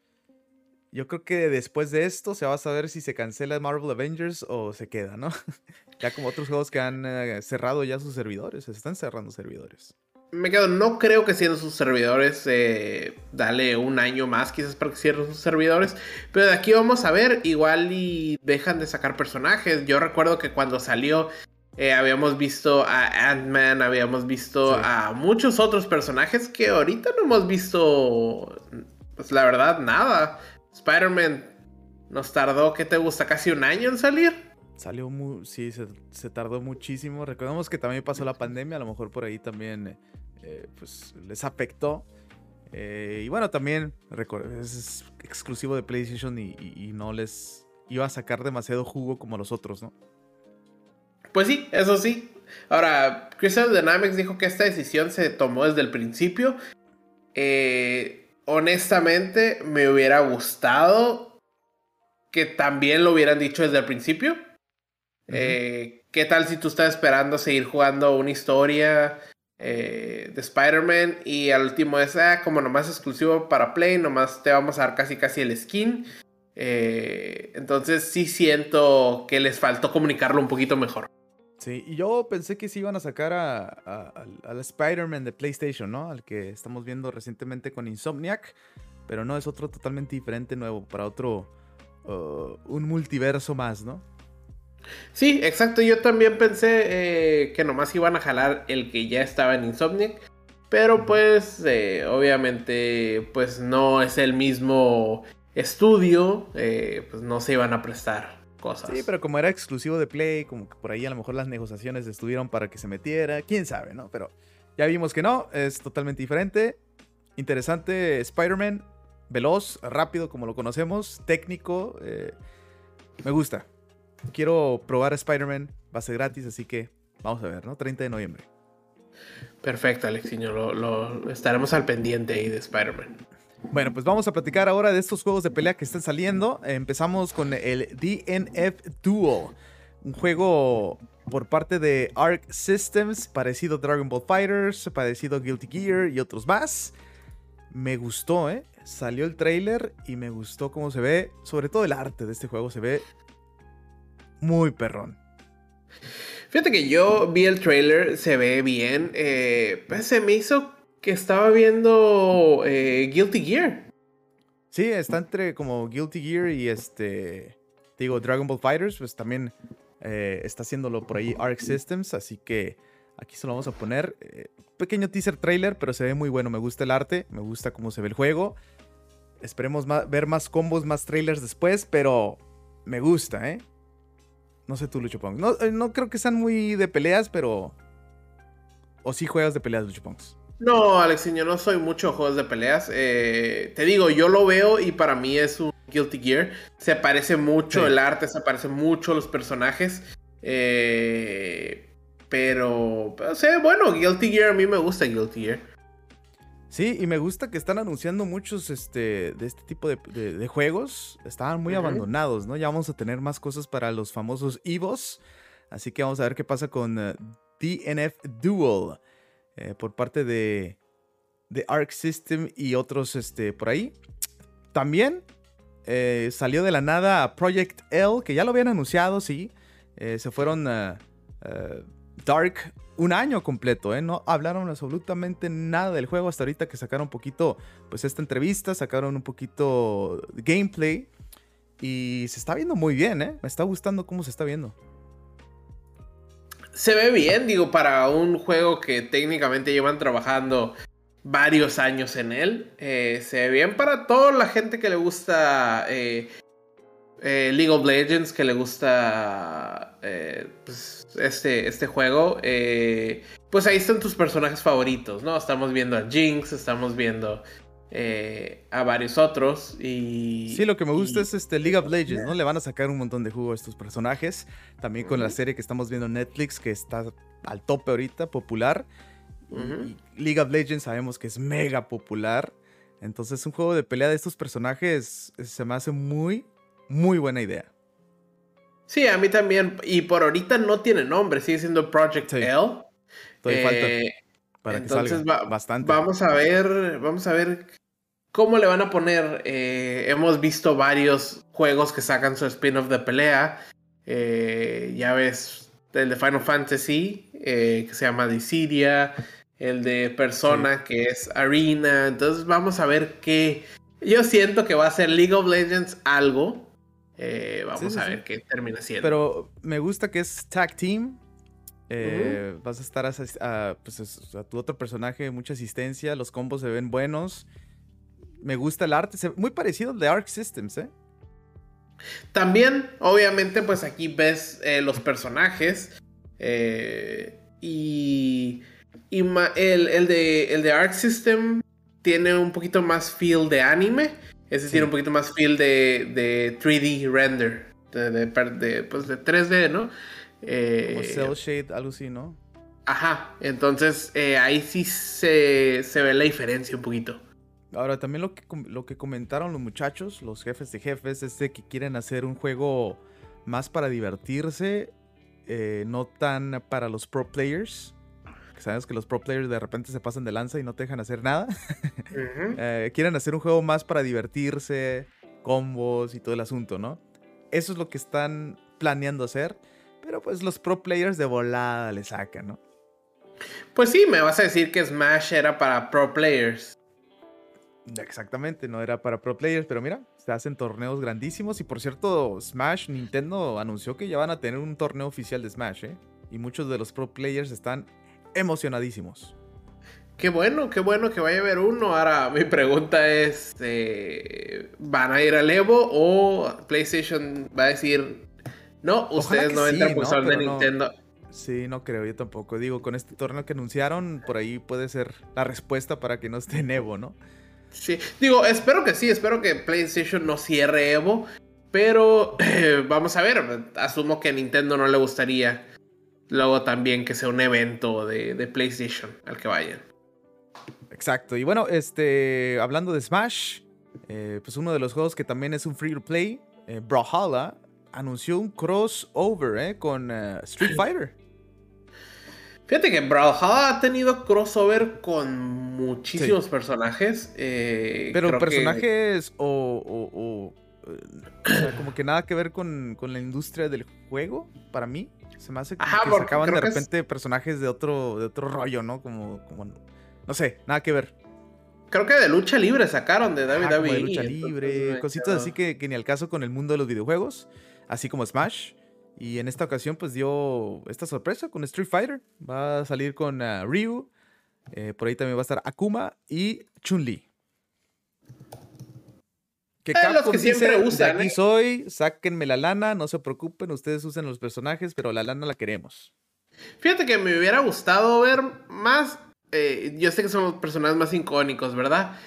yo creo que después de esto se va a saber si se cancela Marvel Avengers o se queda, ¿no? <laughs> ya como otros juegos que han eh, cerrado ya sus servidores, se están cerrando servidores. Me quedo, no creo que siendo sus servidores, eh, dale un año más quizás para que cierren sus servidores, pero de aquí vamos a ver, igual y dejan de sacar personajes. Yo recuerdo que cuando salió eh, habíamos visto a Ant-Man, habíamos visto a muchos otros personajes que ahorita no hemos visto, pues la verdad, nada. Spider-Man nos tardó, ¿qué te gusta? ¿Casi un año en salir? Salió muy, sí, se, tardó muchísimo. Recordemos que también pasó la pandemia, a lo mejor por ahí también eh, pues les afectó. Eh, y bueno, también es exclusivo de PlayStation y, y no les iba a sacar demasiado jugo como los otros, ¿no? Pues sí, eso sí. Ahora, Crystal Dynamics dijo que esta decisión se tomó desde el principio. Eh, honestamente, me hubiera gustado que también lo hubieran dicho desde el principio. Eh, ¿Qué tal si tú estás esperando seguir jugando una historia eh, de Spider-Man y al último es, ah, como nomás exclusivo para Play, nomás te vamos a dar casi casi el skin? entonces sí siento que les faltó comunicarlo un poquito mejor. Sí, y yo pensé que se iban a sacar a, al Spider-Man de PlayStation, ¿no? Al que estamos viendo recientemente con Insomniac, pero no, es otro totalmente diferente, nuevo, para otro, uh, un multiverso más, ¿no? Sí, exacto, yo también pensé eh, que nomás iban a jalar el que ya estaba en Insomniac, pero pues eh, obviamente pues no es el mismo estudio, eh, pues no se iban a prestar Sí, pero como era exclusivo de Play, como que por ahí a lo mejor las negociaciones estuvieron para que se metiera, quién sabe, ¿no? Pero ya vimos que no, es totalmente diferente. interesante Spider-Man, veloz, rápido como lo conocemos, técnico, me gusta. Quiero probar Spider-Man, va a ser gratis, así que vamos a ver, ¿no? 30 de noviembre. Perfecto, Alexiño, lo, lo estaremos al pendiente ahí de Spider-Man. Bueno, pues vamos a platicar ahora de estos juegos de pelea que están saliendo. Empezamos con el DNF Duel, un juego por parte de Arc Systems, parecido a Dragon Ball Fighters, parecido a Guilty Gear y otros más. Me gustó, ¿eh? Salió el trailer y me gustó cómo se ve, sobre todo el arte de este juego se ve muy perrón. Fíjate que yo vi el trailer, se ve bien, eh, pues se me hizo que estaba viendo eh, Guilty Gear. Sí, está entre como Guilty Gear y este, digo, Dragon Ball Fighters, pues también eh, está haciéndolo por ahí Arc Systems, así que aquí se lo vamos a poner. Eh, pequeño teaser trailer, pero se ve muy bueno, me gusta el arte, me gusta cómo se ve el juego. Esperemos ver más combos, más trailers después, pero me gusta, ¿eh? No sé tú, Lucho Pong. No, no creo que sean muy de peleas, pero... ¿O sí juegas de peleas, Lucho Pongs? No, Alexiño, no soy mucho juegos de peleas. Eh, te digo, yo lo veo y para mí es un Guilty Gear. Se parece mucho el arte, se parece mucho los personajes. Eh, pero, o sea, bueno, Guilty Gear, a mí me gusta Guilty Gear. Sí, y me gusta que están anunciando muchos este, de este tipo de, juegos. Estaban muy abandonados, ¿no? Ya vamos a tener más cosas para los famosos EVOs. Así que vamos a ver qué pasa con uh, DNF Duel. Eh, por parte de, de Arc System y otros este, por ahí. También eh, salió de la nada Project L, que ya lo habían anunciado, sí. Eh, se fueron Dark un año completo, ¿eh? No hablaron absolutamente nada del juego hasta ahorita que sacaron un poquito, pues esta entrevista, sacaron un poquito gameplay. Y se está viendo muy bien, ¿eh? Me está gustando cómo se está viendo se ve bien, digo, para un juego que técnicamente llevan trabajando varios años en él. Eh, se ve bien para toda la gente que le gusta eh, eh, League of Legends, que le gusta pues, este, este juego. pues ahí están tus personajes favoritos, ¿no? Estamos viendo a Jinx, estamos viendo eh, a varios otros. Y, sí, lo que me gusta es este League of Legends, ¿no? Le van a sacar un montón de jugo a estos personajes. También con la serie que estamos viendo en Netflix, que está al tope ahorita, popular. League of Legends sabemos que es mega popular. Entonces, un juego de pelea de estos personajes se me hace muy, muy buena idea. Sí, a mí también. Y por ahorita no tiene nombre, sigue siendo Project L. Falta eh, para que salga bastante. Vamos a ver, vamos a ver ¿Cómo le van a poner? Eh, hemos visto varios juegos que sacan su spin-off de pelea. Eh, ya ves el de Final Fantasy, que se llama Dissidia. El de Persona, que es Arena. Entonces vamos a ver qué. Yo siento que va a ser League of Legends algo. Vamos a ver qué termina siendo. Pero me gusta que es Tag Team. Vas a estar a, pues, a tu otro personaje, mucha asistencia. Los combos se ven buenos. Me gusta el arte, muy parecido al de Arc Systems, ¿eh? También, obviamente, pues aquí ves eh, los personajes. Eh, y. y el, de, el de Arc System tiene un poquito más feel de anime. Ese tiene un poquito más feel de, de 3D render. De, de, pues de 3D, ¿no? Eh, Como cell shade, algo así, ¿no? Ajá. Entonces ahí sí se, se ve la diferencia un poquito. Ahora, también lo que, lo que comentaron los muchachos, los jefes de jefes, es de que quieren hacer un juego más para divertirse, eh, no tan para los pro players. Sabes que los pro players de repente se pasan de lanza y no te dejan hacer nada. <laughs> Eh, quieren hacer un juego más para divertirse, combos y todo el asunto, ¿no? Eso es lo que están planeando hacer. Pero pues los pro players de volada le sacan, ¿no? Pues sí, me vas a decir que Smash era para pro players. Exactamente, no era para pro players, pero mira, se hacen torneos grandísimos. Y por cierto, Smash, Nintendo anunció que ya van a tener un torneo oficial de Smash, ¿eh? Y muchos de los pro players están emocionadísimos. Qué bueno, qué bueno que vaya a haber uno. Ahora, mi pregunta es: eh, ¿van a ir al Evo o PlayStation va a decir, no, ustedes no entran por de Nintendo? Sí, no creo, yo tampoco. Digo, con este torneo que anunciaron, por ahí puede ser la respuesta para que no esté <laughs> en Evo, ¿no? Sí, digo, espero que sí, espero que PlayStation no cierre Evo, pero vamos a ver, asumo que a Nintendo no le gustaría luego también que sea un evento de, PlayStation al que vayan. Exacto, y bueno, este, hablando de Smash, eh, pues uno de los juegos que también es un free to play, eh, Brawlhalla, anunció un crossover eh, con Street Fighter. Fíjate que Brawlhalla ha tenido crossover con muchísimos personajes. Eh, Pero personajes o, o, sea, como que nada que ver con, la industria del juego, para mí. Se me hace que se acaban de repente personajes de otro, de otro rollo, ¿no? Como, como, no sé, nada que ver. Creo que de lucha libre sacaron de David David. de lucha libre, cositas así que, que ni al caso con el mundo de los videojuegos, así como Smash. Y en esta ocasión, pues dio esta sorpresa con Street Fighter. Va a salir con uh, Ryu. Eh, por ahí también va a estar Akuma y Chun-Li. Que eh, los que siempre usan. aquí ¿eh? soy, sáquenme la lana, no se preocupen, ustedes usen los personajes, pero la lana la queremos. Fíjate que me hubiera gustado ver más. yo sé que son los personajes más icónicos, ¿verdad?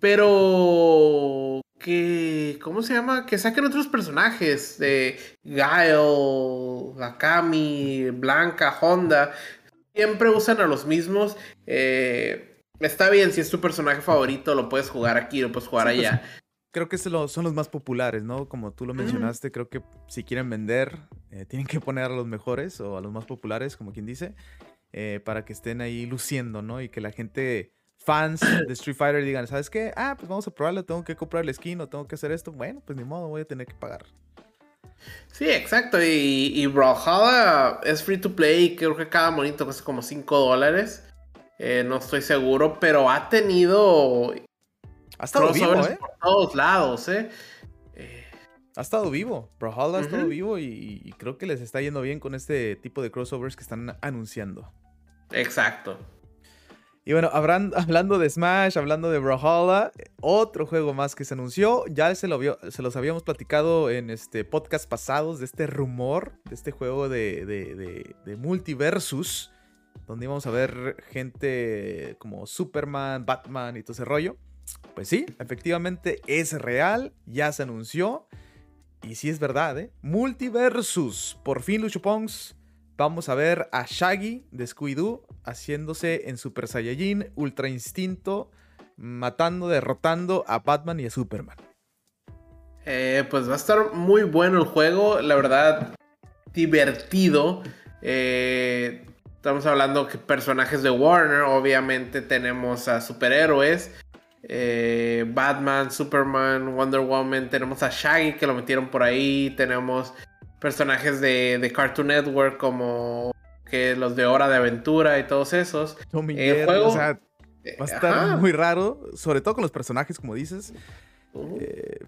Pero que, ¿cómo se llama? Que saquen otros personajes, de Gael, Akami, Blanca, Honda, siempre usan a los mismos. Eh, está bien, si es tu personaje favorito, lo puedes jugar aquí, lo puedes jugar pues, allá. Creo que son los más populares, ¿no? Como tú lo mencionaste, creo que si quieren vender, eh, tienen que poner a los mejores o a los más populares, como quien dice, eh, para que estén ahí luciendo, ¿no? Y que la gente fans de Street Fighter digan, ¿sabes qué? Ah, pues vamos a probarlo, tengo que comprar el skin o tengo que hacer esto. Bueno, pues ni modo, voy a tener que pagar. Sí, exacto. Y, y Brawlhalla es free to play. Creo que cada monito cuesta como 5 dólares. Eh, no estoy seguro, pero ha tenido. Ha estado vivo, ¿eh? Por todos lados, ¿eh? Ha estado vivo. Brawlhalla ha estado vivo y, y creo que les está yendo bien con este tipo de crossovers que están anunciando. Exacto. Y bueno, <laughs> hablando de Smash, hablando de Brawlhalla, otro juego más que se anunció. Ya se, lo se los habíamos platicado en este podcast pasados de este rumor, de este juego de, de, multiversus, donde íbamos a ver gente como Superman, Batman y todo ese rollo. Pues sí, efectivamente es real, ya se anunció. Y sí es verdad, ¿eh? Multiversus. Por fin, Lucho Pongs Vamos a ver a Shaggy de Scooby-Doo haciéndose en Super Saiyajin, Ultra Instinto, matando, derrotando a Batman y a Superman. Eh, pues va a estar muy bueno el juego, la verdad, divertido. Eh, estamos hablando que personajes de Warner, obviamente tenemos a superhéroes. Eh, Batman, Superman, Wonder Woman, tenemos a Shaggy que lo metieron por ahí, tenemos personajes de, Cartoon Network como que los de Hora de Aventura y todos esos. el juego, o sea, va a estar muy raro, sobre todo con los personajes, como dices. Eh,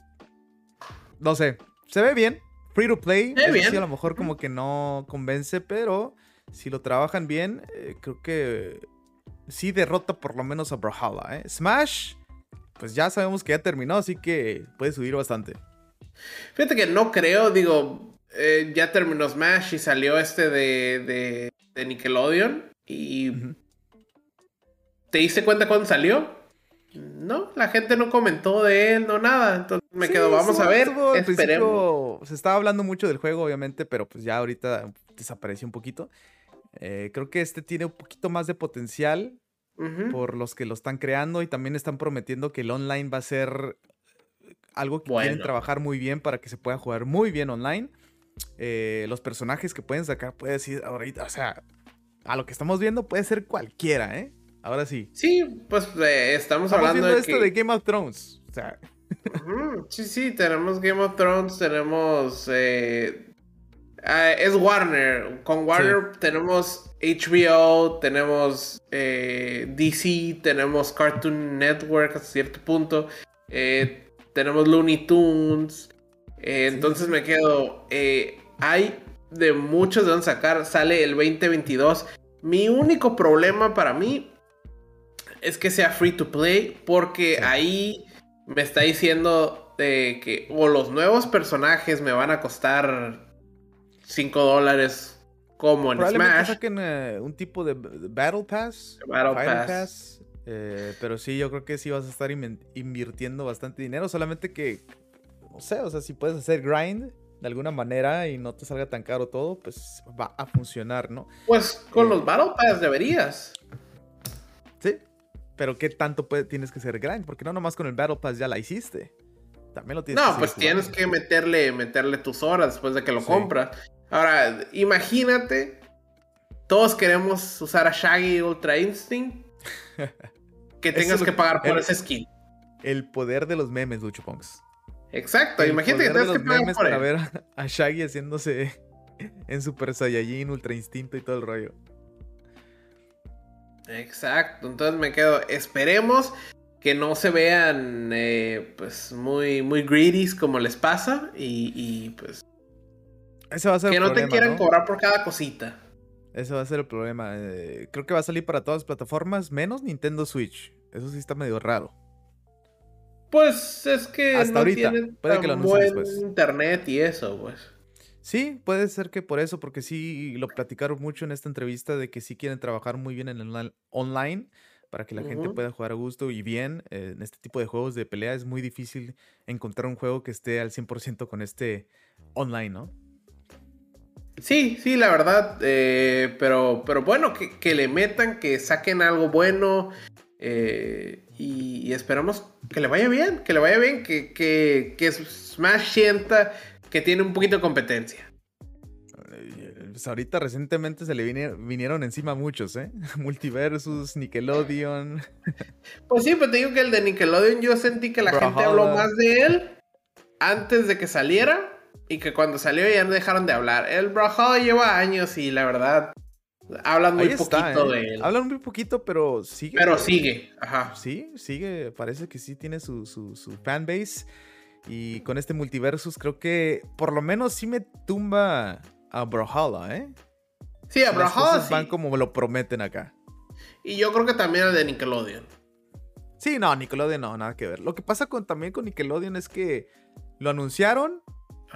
no sé, se ve bien. Free to play, a lo mejor como que no convence, pero si lo trabajan bien, eh, creo que sí derrota por lo menos a Brawlhalla. ¿eh? Smash, pues ya sabemos que ya terminó, así que puede subir bastante. Fíjate que no creo, digo, eh, ya terminó Smash y salió este de, de, Nickelodeon. Y. ¿Te diste cuenta cuándo salió? No, la gente no comentó de él, no nada. Entonces me quedo, vamos a ver. esperemos. Se estaba hablando mucho del juego, obviamente, pero pues ya ahorita desapareció un poquito. Eh, creo que este tiene un poquito más de potencial por los que lo están creando y también están prometiendo que el online va a ser algo que quieren trabajar muy bien para que se pueda jugar muy bien online. Eh, los personajes que pueden sacar, puede decir ahorita, o sea, a lo que estamos viendo puede ser cualquiera, ¿eh? Ahora sí. Sí, pues eh, estamos, hablando de esto de Game of Thrones, o sea. sí, sí, tenemos Game of Thrones, tenemos... Eh, ah, es Warner, con Warner tenemos HBO, tenemos DC, tenemos Cartoon Network hasta cierto punto, tenemos Looney Tunes, eh, entonces me quedo. Eh, hay de muchos de dónde sacar. Sale el 2022. Mi único problema para mí es que sea free to play. Porque ahí me está diciendo de que o los nuevos personajes me van a costar 5 dólares como en Probablemente Smash. saquen eh, un tipo de Battle Pass. Battle Pass. eh, pero sí, yo creo que sí vas a estar invirtiendo bastante dinero. Solamente que, no sé, o sea, si puedes hacer grind de alguna manera y no te salga tan caro todo, pues va a funcionar, ¿no? Pues con Eh. los Battle Pass deberías. Sí. Pero ¿qué tanto puede- tienes que hacer grind? Porque no nomás con el Battle Pass ya la hiciste. También lo tienes que No, pues tienes que meterle, meterle tus horas después de que lo Sí. compras. Ahora, imagínate, todos queremos usar a Shaggy Ultra Instinct. <laughs> Que tengas que pagar por el- ese skin. El poder de los memes, Lucho Ponks. Exacto, El imagínate que tengas que pagar memes por para él. ver a, a Shaggy haciéndose <laughs> en Super Saiyajin, Ultra Instinto y todo el rollo. Exacto, entonces me quedo. Esperemos que no se vean eh, pues muy, muy greedies como les pasa. Y, y, pues Ese va a ser que el no problema, te quieran ¿no? cobrar por cada cosita. Ese va a ser el problema. Eh, creo que va a salir para todas las plataformas, menos Nintendo Switch. Eso sí está medio raro. Pues es que Hasta no ahorita, tienen puede tan que lo buen después. internet y eso, pues. Sí, puede ser que por eso, porque sí lo platicaron mucho en esta entrevista de que sí quieren trabajar muy bien en el onli- online para que la gente pueda jugar a gusto y bien. Eh, en este tipo de juegos de pelea es muy difícil encontrar un juego que esté al 100% con este online, ¿no? Sí, sí, la verdad. eh, pero, pero bueno, que, que le metan, que saquen algo bueno. eh, y, y esperamos que le vaya bien, que le vaya bien, que, que, que Smash sienta que tiene un poquito de competencia. Eh, Pues ahorita recientemente se le vine- vinieron encima muchos, ¿eh? <laughs> Multiversus, Nickelodeon. Pues sí, pero te digo que el de Nickelodeon yo sentí que la gente habló más de él antes de que saliera y que cuando salió ya no dejaron de hablar. El Brawlhalla lleva años y la verdad hablan muy está, poquito ¿eh? de él. Hablan muy poquito, pero sigue. Pero sigue, ajá. Sí, sigue. Parece que sí tiene su, su, su fanbase. Y con este multiversus creo que por lo menos sí me tumba a Brawlhalla, ¿eh? Sí, a Brawlhalla sí. van como lo prometen acá. Y yo creo que también el de Nickelodeon. Sí, no, Nickelodeon no, nada que ver. Lo que pasa con, también con Nickelodeon es que lo anunciaron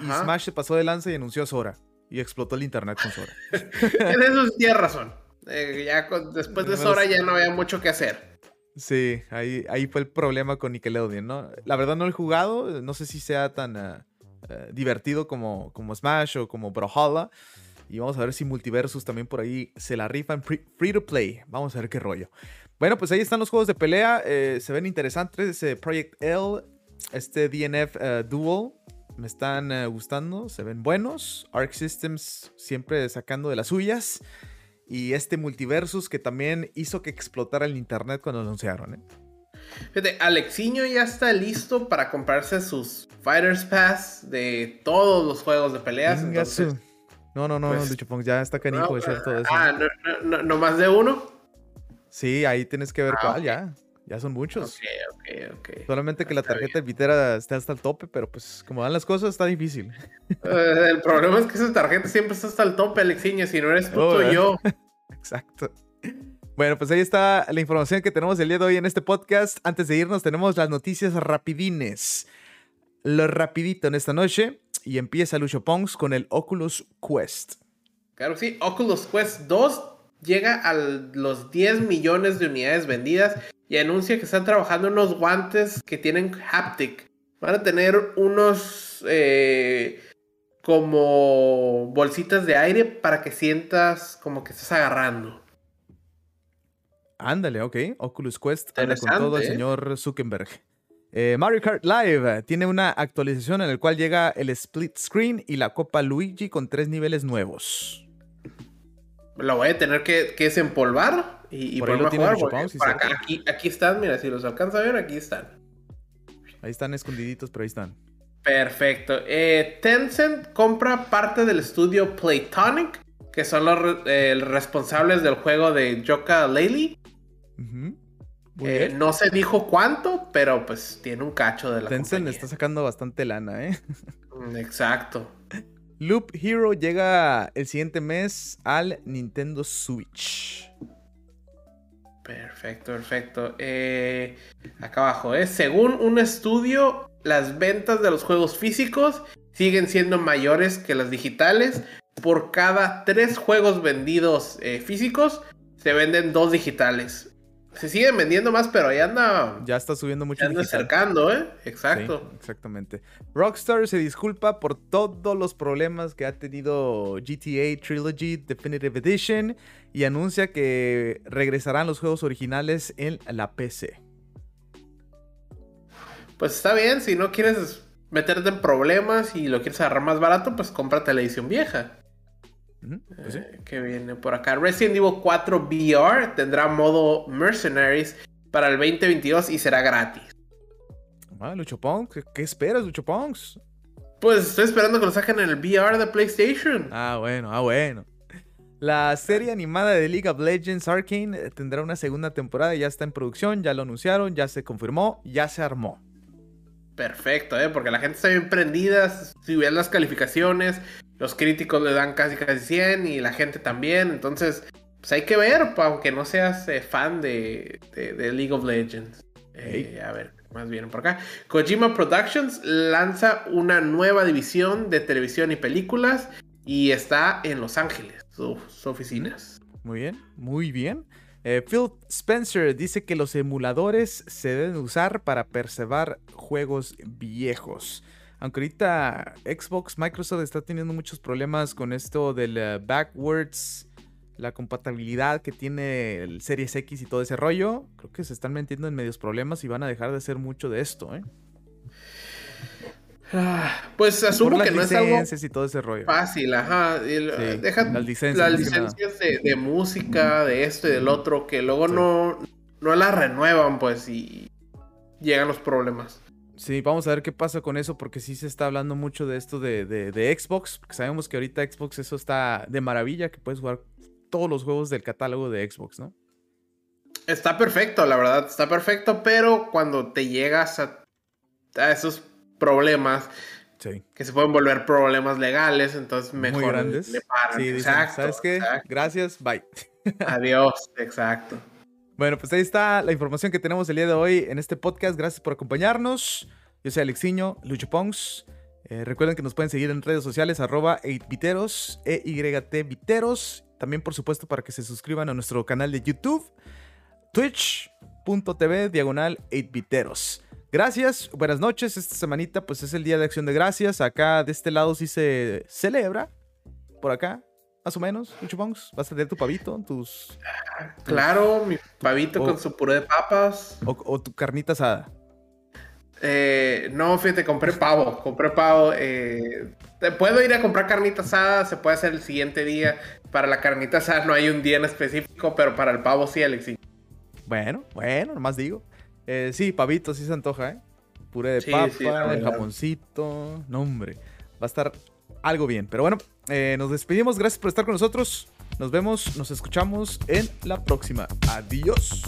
y. Smash se pasó de lanza y anunció a Sora. Y explotó el internet con Sora. En eso sí tienes razón. Eh, ya con- después de Sora ya no había mucho que hacer. Sí, ahí, ahí fue el problema con Nickelodeon, ¿no? La verdad no lo he jugado, no sé si sea tan ah, eh, divertido como, como Smash o como Brawlhalla. Y vamos a ver si Multiversus también por ahí se la rifan free, free to play. Vamos a ver qué rollo. Bueno, pues ahí están los juegos de pelea. eh, se ven interesantes. eh, Project L, este DNF eh, Duel. Me están eh, gustando, se ven buenos. Arc Systems siempre sacando de las suyas. Y este Multiversus que también hizo que explotara el internet cuando lo anunciaron. ¿eh? Fíjate, Alexiño ya está listo para comprarse sus Fighters Pass de todos los juegos de peleas. Entonces- No, no, no, pues, no, Lucho Pong, ya está canijo no, de ser todo eso. Ah, no, no, no, no más de uno. Sí, ahí tienes que ver Ah, cuál, ya. Ya son muchos. Ok, ok, ok. Solamente que la Está tarjeta vitera está hasta el tope, pero pues como van las cosas está difícil. Eh, el problema es que esa tarjeta siempre está hasta el tope, Alexiño. Si no eres tú, Oh, yo. <laughs> Exacto. Bueno, pues ahí está la información que tenemos el día de hoy en este podcast. Antes de irnos tenemos las noticias rapidines. Lo rapidito en esta noche. Y empieza Lucho Pongs con el Oculus Quest. Claro sí, Oculus Quest 2 llega a los 10 millones de unidades vendidas y anuncia que están trabajando unos guantes que tienen haptic. Van a tener unos eh, como bolsitas de aire para que sientas como que estás agarrando. Ándale, ok. Oculus Quest anda con todo el ¿eh? señor Zuckerberg. Eh, Mario Kart Live tiene una actualización en la cual llega el split screen y la Copa Luigi con tres niveles nuevos. Lo voy a tener que, que desempolvar y, y Por ahí lo a tiene jugar. Lucho porque Pau, sí, por acá- cierto. aquí, aquí están, mira, si los alcanza a ver, aquí están. Ahí están escondiditos, pero ahí están. Perfecto. Eh, Tencent compra parte del estudio Playtonic, que son los eh, responsables del juego de Joka Eh, bien. no se dijo cuánto, pero pues tiene un cacho de la Tencent compañía. está sacando bastante lana, ¿eh? Mm, Exacto. Loop Hero llega el siguiente mes al Nintendo Switch. Perfecto, perfecto. Eh, acá abajo, ¿eh? Según un estudio, las ventas de los juegos físicos siguen siendo mayores que las digitales, por cada tres juegos vendidos eh, físicos, se venden dos digitales. Se siguen vendiendo más, pero ahí anda. Ya está subiendo mucho. Ya anda acercando, ¿eh? Exacto. exactamente. Rockstar se disculpa por todos los problemas que ha tenido GTA Trilogy Definitive Edition y anuncia que regresarán los juegos originales en la PC. Pues está bien, si no quieres meterte en problemas y lo quieres agarrar más barato, pues cómprate la edición vieja. Pues eh, que viene por acá. Resident Evil 4 VR tendrá modo Mercenaries para el 2022 y será gratis. Ah, Lucho ¿qué, esperas, Lucho Pues estoy esperando que lo saquen en el VR de PlayStation. Ah, bueno, ah, bueno. La serie animada de League of Legends Arcane eh, tendrá una segunda temporada, ya está en producción, ya lo anunciaron, ya se confirmó, ya se armó. Perfecto, ¿eh? porque la gente está bien prendida, si ves las calificaciones, los críticos le dan casi casi 100 y la gente también. Entonces, pues hay que ver, aunque no seas eh, fan de, League of Legends. Eh, a ver, más bien por acá. Kojima Productions lanza una nueva división de televisión y películas y está en Los Ángeles, sus oficinas. Muy bien, muy bien. Eh, Phil Spencer dice que los emuladores se deben usar para preservar juegos viejos. Aunque ahorita Xbox, Microsoft está teniendo muchos problemas con esto del eh, backwards, la compatibilidad que tiene el Series X y todo ese rollo. Creo que se están metiendo en medios problemas y van a dejar de hacer mucho de esto, ¿eh? Ah, pues asumo que no es algo y todo ese rollo. fácil, ajá. deja las licencias, de, música, de esto y del otro, que luego no, no las renuevan, pues, y llegan los problemas. Sí, vamos a ver qué pasa con eso, porque sí se está hablando mucho de esto de, de, Xbox, porque sabemos que ahorita Xbox eso está de maravilla, que puedes jugar todos los juegos del catálogo de Xbox, ¿no? Está perfecto, la verdad, está perfecto, pero cuando te llegas a, esos problemas, que se pueden volver problemas legales, entonces mejor Muy grandes. le paran. Sí, exacto, ¿sabes qué? Gracias, bye. <laughs> Adiós, exacto. Bueno, pues ahí está la información que tenemos el día de hoy en este podcast. Gracias por acompañarnos. Yo soy Alexiño, Lucho Pongs. Eh, recuerden que nos pueden seguir en redes sociales, arroba 8viteros, EYT Viteros. También, por supuesto, para que se suscriban a nuestro canal de YouTube, twitch.tv, diagonal 8viteros. Gracias, buenas noches. Esta semanita, pues es el Día de Acción de Gracias. Acá de este lado sí se celebra. Por acá, más o menos, Pongs? ¿Vas a tener tu pavito? Tus, Claro, mi pavito con su puré de papas. O, tu carnita asada. Eh, no, fíjate, compré pavo. Compré pavo. Eh, puedo ir a comprar carnita asada, se puede hacer el siguiente día. Para la carnita asada no hay un día en específico, pero para el pavo sí, Alexi. Bueno, bueno, nomás digo. Eh, sí, pavito sí se antoja, ¿eh? Puré de papa, el jamoncito. No, hombre. Va a estar algo bien. Pero bueno, eh, nos despedimos. Gracias por estar con nosotros. Nos vemos, nos escuchamos en la próxima. Adiós.